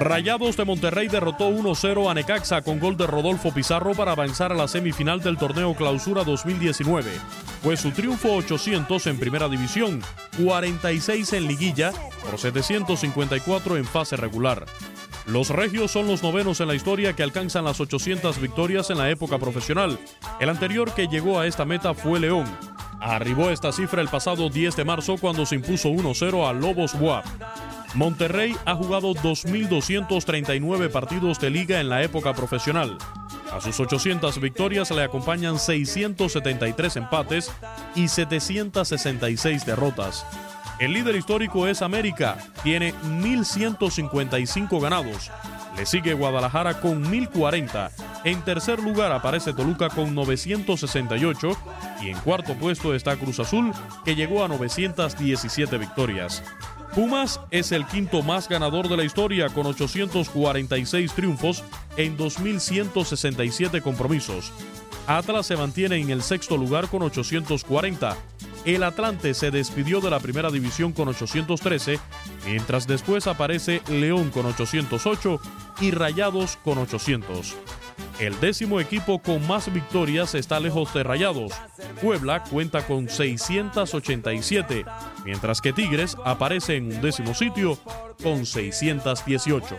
Rayados de Monterrey derrotó 1-0 a Necaxa con gol de Rodolfo Pizarro para avanzar a la semifinal del torneo Clausura 2019. Fue su triunfo 800 en Primera División, 46 en Liguilla por 754 en fase regular. Los regios son los novenos en la historia que alcanzan las 800 victorias en la época profesional. El anterior que llegó a esta meta fue León. Arribó esta cifra el pasado 10 de marzo cuando se impuso 1-0 a Lobos Buap. Monterrey ha jugado 2.239 partidos de liga en la época profesional. A sus 800 victorias le acompañan 673 empates y 766 derrotas. El líder histórico es América, tiene 1.155 ganados. Le sigue Guadalajara con 1.040. En tercer lugar aparece Toluca con 968 y en cuarto puesto está Cruz Azul que llegó a 917 victorias. Pumas es el quinto más ganador de la historia con 846 triunfos en 2.167 compromisos. Atlas se mantiene en el sexto lugar con 840. El Atlante se despidió de la primera división con 813, mientras después aparece León con 808 y Rayados con 800. El décimo equipo con más victorias está lejos de Rayados. Puebla cuenta con 687, mientras que Tigres aparece en un décimo sitio con 618.